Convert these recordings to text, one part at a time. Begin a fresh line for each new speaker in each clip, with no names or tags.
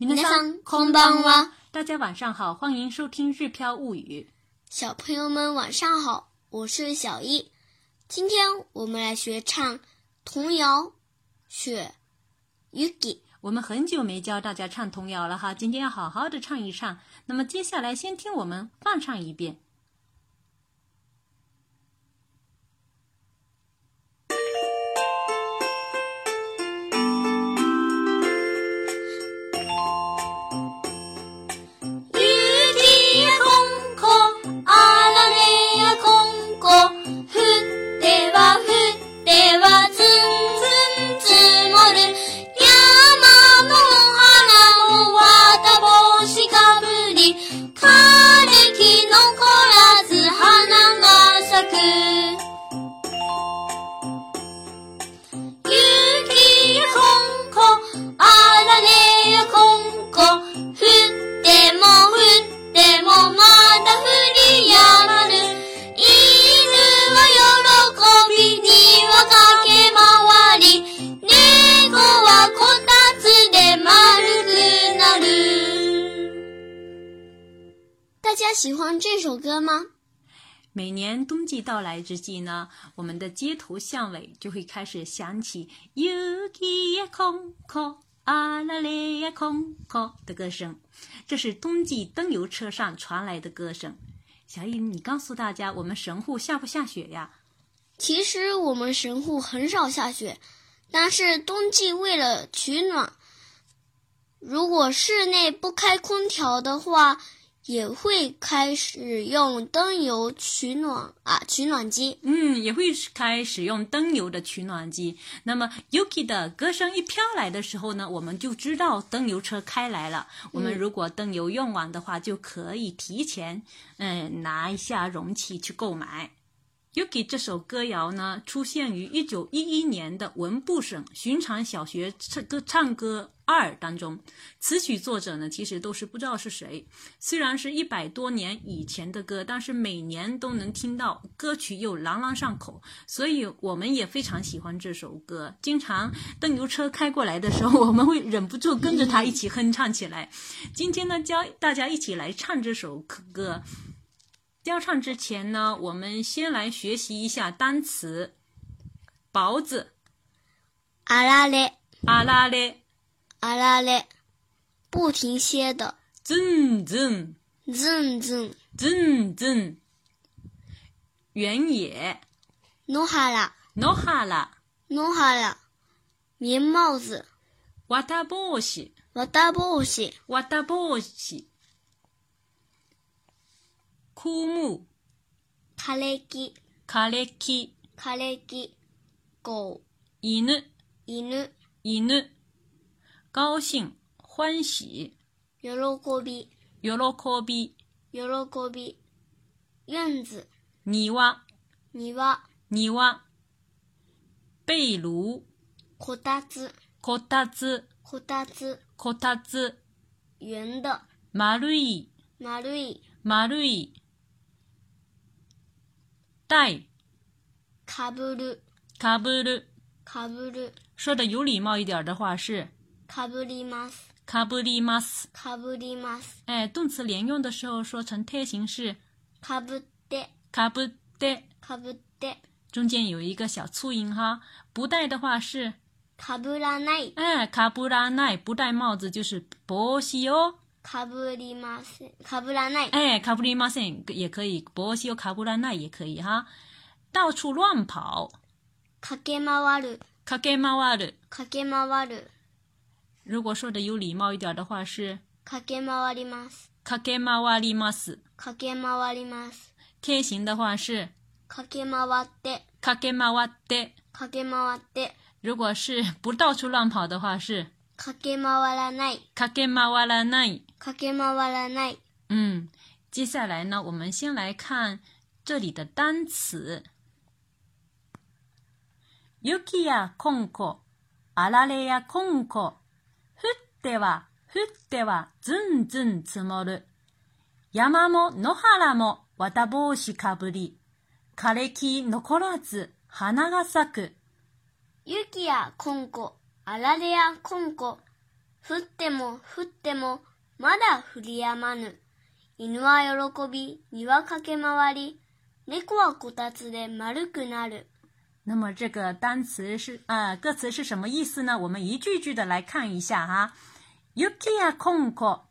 皆さんこんばんは。
大家晚上好，欢迎收听《日飘物语》。
小朋友们晚上好，我是小易。今天我们来学唱童谣《雪》，Yuki。
我们很久没教大家唱童谣了哈，今天要好好的唱一唱。那么接下来先听我们放唱一遍。
喜欢这首歌吗？
每年冬季到来之际呢，我们的街头巷尾就会开始响起“雪呀空空，阿拉嘞呀空空”的歌声，这是冬季灯油车上传来的歌声。小易，你告诉大家，我们神户下不下雪呀？
其实我们神户很少下雪，但是冬季为了取暖，如果室内不开空调的话，也会开始用灯油取暖啊，取暖机。
嗯，也会开始用灯油的取暖机。那么 Yuki 的歌声一飘来的时候呢，我们就知道灯油车开来了。我们如果灯油用完的话，就可以提前嗯拿一下容器去购买。Yuki 这首歌谣呢，出现于一九一一年的文部省寻常小学唱歌唱歌二当中。词曲作者呢，其实都是不知道是谁。虽然是一百多年以前的歌，但是每年都能听到，歌曲又朗朗上口，所以我们也非常喜欢这首歌。经常灯油车开过来的时候，我们会忍不住跟着他一起哼唱起来。今天呢，教大家一起来唱这首歌。教唱之前呢，我们先来学习一下单词：雹子、
阿拉嘞，
阿拉嘞、
阿拉嘞，不停歇的，
增增、
增增，
增增、原野、
诺哈拉，
野原、
诺哈拉，棉帽子，
綿帽子、
瓦达帽子，
綿帽子、枯木、
枯れ木，
枯れ木、
枯れ木，狗，
犬、
犬，
犬、高興、歡喜、
喜び，
喜び、
喜び，院子，
庭、
庭，
庭、被炉、
こたつ，
こたつ、
こたつ，
こたつ、
圆的，
丸い、
丸い，
丸い、戴、
かぶる，
かぶる。
かぶる，
说的有礼貌一点的话是
かぶります，
かぶります。
かぶります，
哎，动词连用的时候说成贴形是
かぶって，
かぶって，
かぶって，
中间有一个小促音哈。不戴的话是
かぶらない。
哎かぶらない，不戴帽子就是帽子哦。
かぶりません。かぶらない。
哎，かぶりません也可以，帽子哦かぶらない也可以哈。到处乱跑，
駆け回る。
駆け回る。
駆け回る。
如果说的有礼貌一点的话是
駆け回ります。
駆け回ります。
駆け回ります。
贴形的话是
駆け回って。
駆け回って。
駆け回って。
如果是不到处乱跑的话是
駆け回らない。
駆け回らない。
駆け回らない。
嗯，接下来呢，我们先来看这里的单词。雪やこんこ、あられやこんこ、降っては降ってはずんずん積もる。山も野原も綿帽子かぶり、枯れ木残らず花が咲く。
雪やこんこ、あられやこんこ、降っても降ってもまだ降り止まぬ。犬は喜び、庭駆け回り、猫はこたつで丸くなる。
那么这个单词是呃歌词是什么意思呢？我们一句句的来看一下哈。Yuki 呀空空，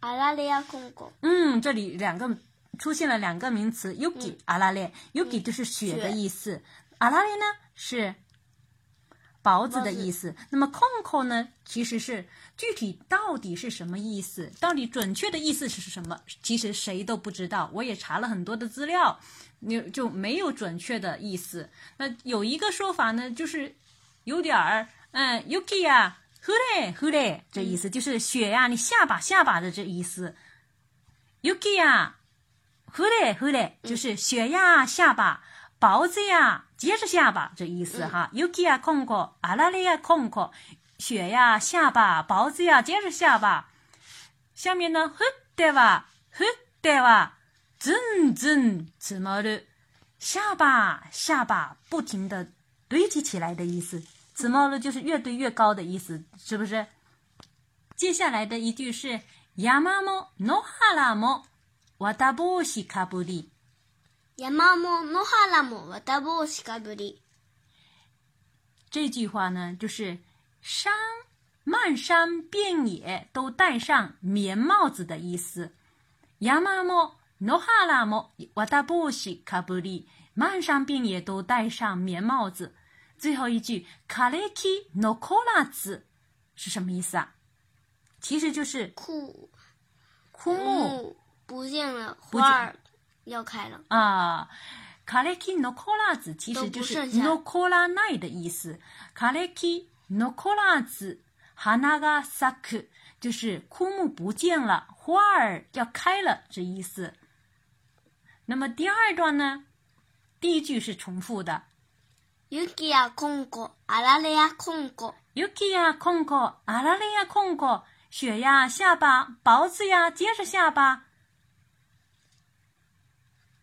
あられやこんこ。
嗯，这里两个出现了两个名词，yuki 阿拉列，yuki 就是雪的意思，阿拉列呢？是雹子的意思。那么空空呢，其实是具体到底是什么意思？到底准确的意思是什么？其实谁都不知道。我也查了很多的资料，你就没有准确的意思。那有一个说法呢，就是有点儿，嗯，yuki 呀。呼嘞呼嘞，这意思就是雪呀，你下巴下巴的这意思。Yuki 呀，呼嘞呼嘞，就是雪呀下巴，雹子呀接着下吧，这意思哈。Yuki 呀空空，阿拉嘞呀空空，雪呀下吧，雹子呀接着下吧。下面呢，降っては降ってはずんずん積もる，下吧下吧，不停的堆积起来的意思。子猫了就是越堆越高的意思，是不是？接下来的一句是山も野原も綿帽子かぶり。
山も野原も綿帽子かぶり。
这句话呢，就是山漫山遍野都戴上棉帽子的意思。山も野原も綿帽子かぶり，漫山遍野都戴上棉帽子。最后一句“卡雷基诺科拉子”是什么意思啊？其实就是
枯
枯木
不见了，花儿 要开了
啊。卡雷基诺科拉子其实就是诺科拉奈的意思。卡雷基诺科拉子哈那个萨克就是枯木不见了，花儿要开了这意思。那么第二段呢？第一句是重复的。
雪やこんこ、あられやこんこ。
雪やこんこ、あられやこんこ。雪呀下吧，雹子呀接着下吧。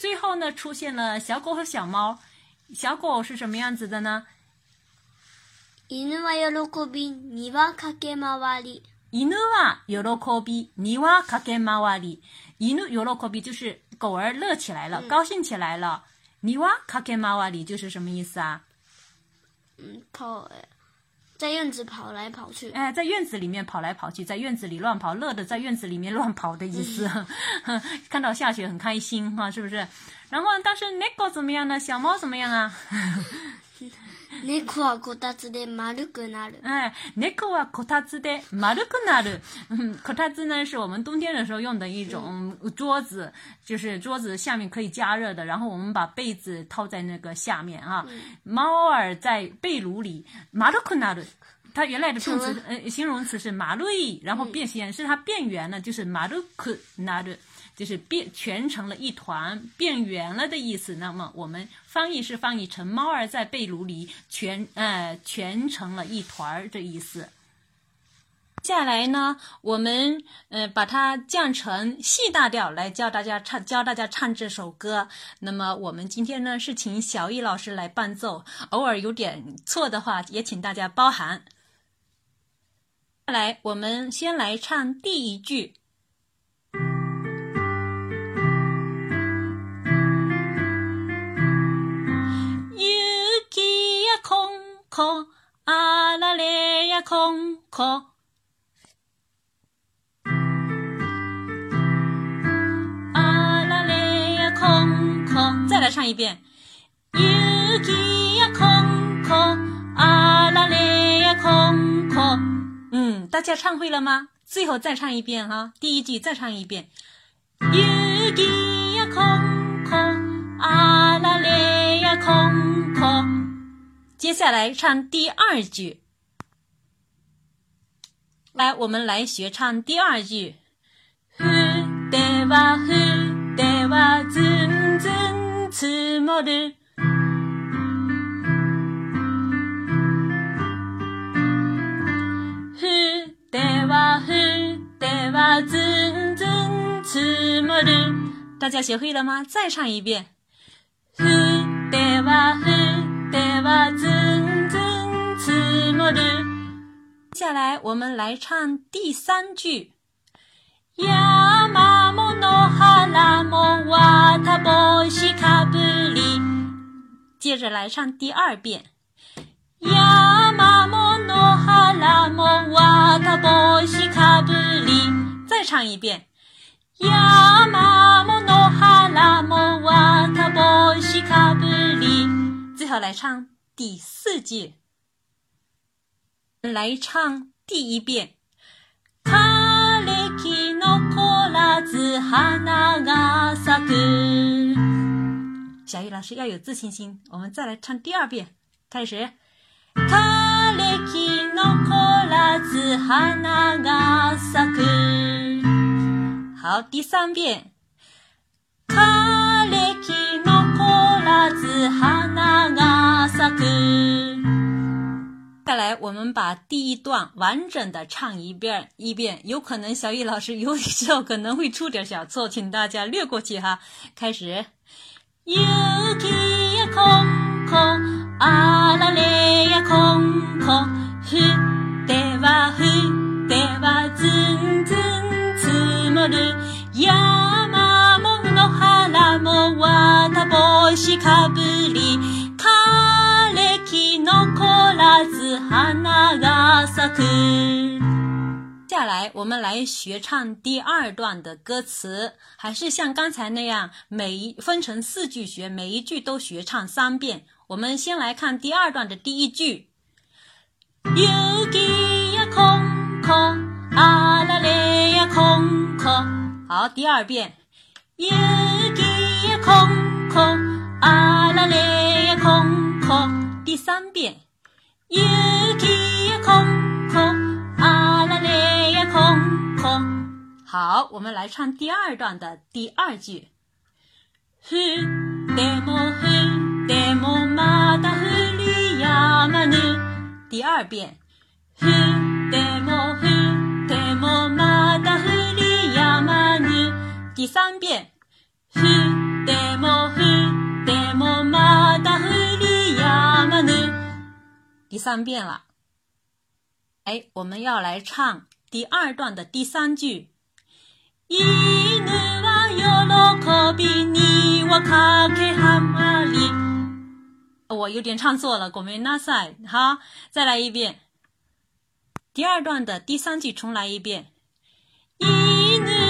最后呢，出现了小狗和小猫，小狗是什么样子的呢？
犬は喜び庭駆け回り。
犬は喜び庭駆け回り。犬喜び就是狗儿乐起来了，高兴起来了。你哇卡克马瓦里就是什么意思啊？
嗯，跑， 在院子跑来跑去。
哎，在院子里面跑来跑去，在院子里乱跑，乐的在院子里面乱跑的意思。看到下雪很开心哈，是不是？然后，但是那个怎么样呢？小猫怎么样啊？
猫はこたつで丸くなる。
哎，猫はこたつで丸くなる。嗯，こたつ呢是我们冬天的时候用的一种桌子，就是桌子下面可以加热的。然后我们把被子套在那个下面啊。猫儿在被炉里丸くなる。 它原来的动词呃形容词是丸い，然后变显示它变圆了，就是丸くなる。就是变全成了一团，变圆了的意思。那么我们翻译是翻译成猫儿在被炉里全呃全成了一团儿的意思。接下来呢，我们呃把它降成细大调来教大家唱，教大家唱这首歌。那么我们今天呢是请小易老师来伴奏，偶尔有点错的话也请大家包涵。 来，我们先来唱第一句。空あられや空空。あられや空空。再来唱一遍。雪呀空空，あられ呀空空。 嗯，大家唱会了吗？最后再唱一遍哈，第一句再唱一遍。雪呀空空，あられ呀空空。接下来唱第二句。 来，我们来学唱第二句。降っては降ってはずんずん積もる。 大家学会了吗？再唱一遍。降っては降ってはずんずん積もる。接下来我们来唱第三句。山も野原も綿帽子かぶり。接着来唱第二遍。山も野原も綿帽子かぶり。再唱一遍。 山も野原も綿帽子かぶり。最后来唱第四句。来唱第一遍。枯れ木残らず花が咲く。小玉老师要有自信心，我们再来唱第二遍，开始。枯れ木残らず花が咲く。 好，第三遍。枯れ木残らず花が咲く。再来，我们把第一段完整的唱一遍一遍。有可能小雨老师有的时候可能会出点小错，请大家略过去哈。开始。雪やこんこあられやこんこ降っては降ってはずんずん積も る山も野原も綿帽子かぶり枯れ木残らず花が咲く。接下来，我们来学唱第二段的歌词，还是像刚才那样，每一分成四句学，每一句都学唱三遍。我们先来看第二段的第一句。雪やこんこ あられやこんこ。好，第二遍。雪やこんこあられやこんこ。第三遍。雪やこんこあられやこんこ。好，我们来唱第二段的第二句。降っても降ってもまだ降りやまぬ。第二遍。降っても 第三遍。降っても降ってもまだ降りやまぬ。第三遍了。哎，我们要来唱第二段的第三句。犬は喜びにはかけはまり。我有点唱错了，ごめんなさい。好，再来一遍。第二段的第三句重来一遍。犬は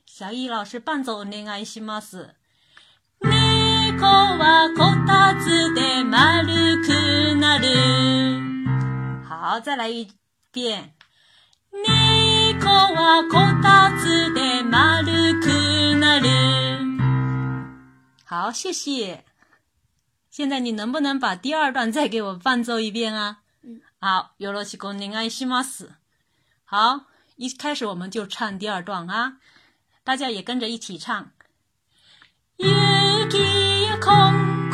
小易老师伴奏お願いします。猫はこたつで丸くなる。好，再来一遍。猫はこたつで丸くなる。好，谢谢。现在你能不能把第二段再给我伴奏一遍啊？
嗯。
好，よろしくお願いします。好，一开始我们就唱第二段啊， 大家也跟着一起唱。雪やこん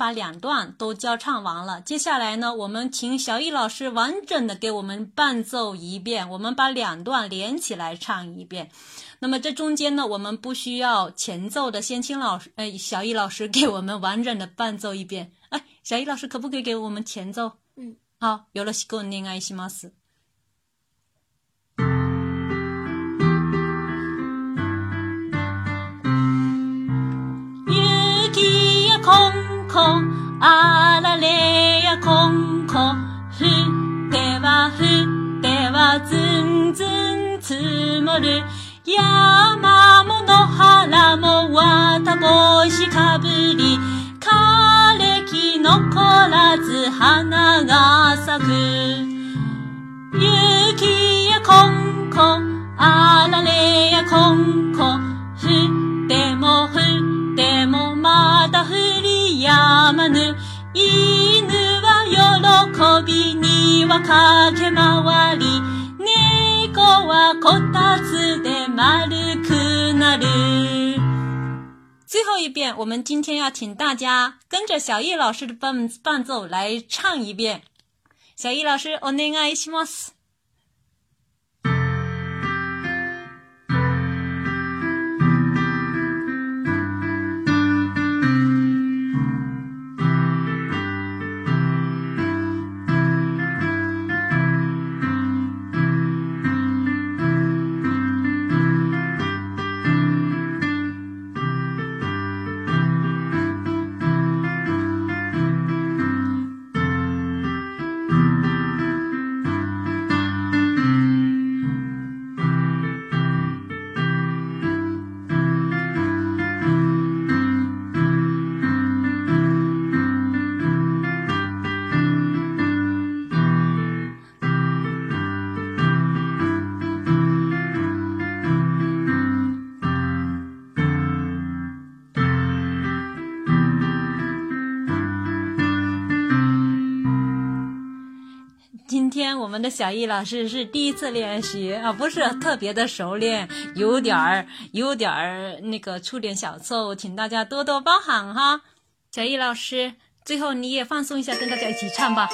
把两段都教唱完了。接下来呢，我们请小易老师完整的给我们伴奏一遍。我们把两段连起来唱一遍。那么这中间呢，我们不需要前奏的，先请老师，呃，小易老师给我们完整的伴奏一遍。哎， 小易老师可不可以给我们前奏？
嗯。
好，よろしくお願いします。 こ、あられやこんこ、ふってはふってはずんずん積もる。山も野原も綿帽子かぶり、枯れ木残らず花が咲く。は喜びには駆け回り、猫はこたつで丸くなる。最后一遍，我们今天要请大家跟着小易老师的伴伴奏来唱一遍。小易老师，お願いします。 们的小易老师是第一次练习啊，不是特别的熟练，有点儿有点儿那个出点小错误，请大家多多包涵哈。小易老师，最后你也放松一下，跟大家一起唱吧。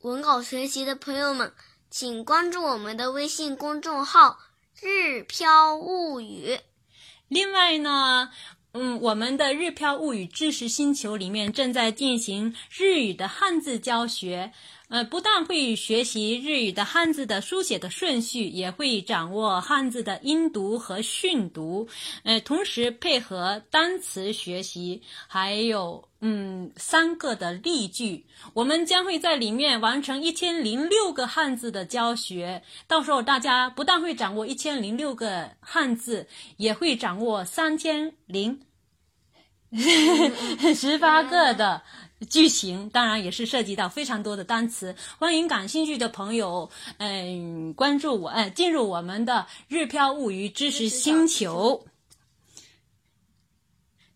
文稿学习的朋友们，请关注我们的微信公众号“日飘物语”。
另外呢，嗯，我们的《日飘物语知识星球》里面正在进行日语的汉字教学。呃，不但会学习日语的汉字的书写的顺序，也会掌握汉字的音读和训读。呃，同时配合单词学习，还有嗯三个的例句。我们将会在里面完成一千零六个汉字的教学。到时候大家不但会掌握一千零六个汉字，也会掌握三千零 十八个的句型，当然也是涉及到非常多的单词。欢迎感兴趣的朋友，嗯，关注我，呃，进入我们的日飘物语知识星球。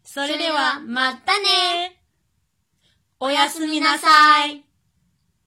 それではまたね。おやすみなさい。